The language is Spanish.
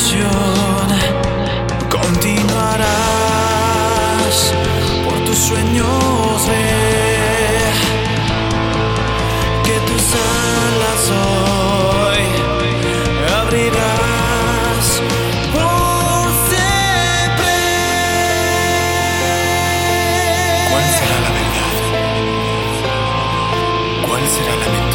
canción continuarás por tus sueños. Ve que tus alas hoy abrirás por siempre. ¿Cuál será la verdad? ¿Cuál será la mentira?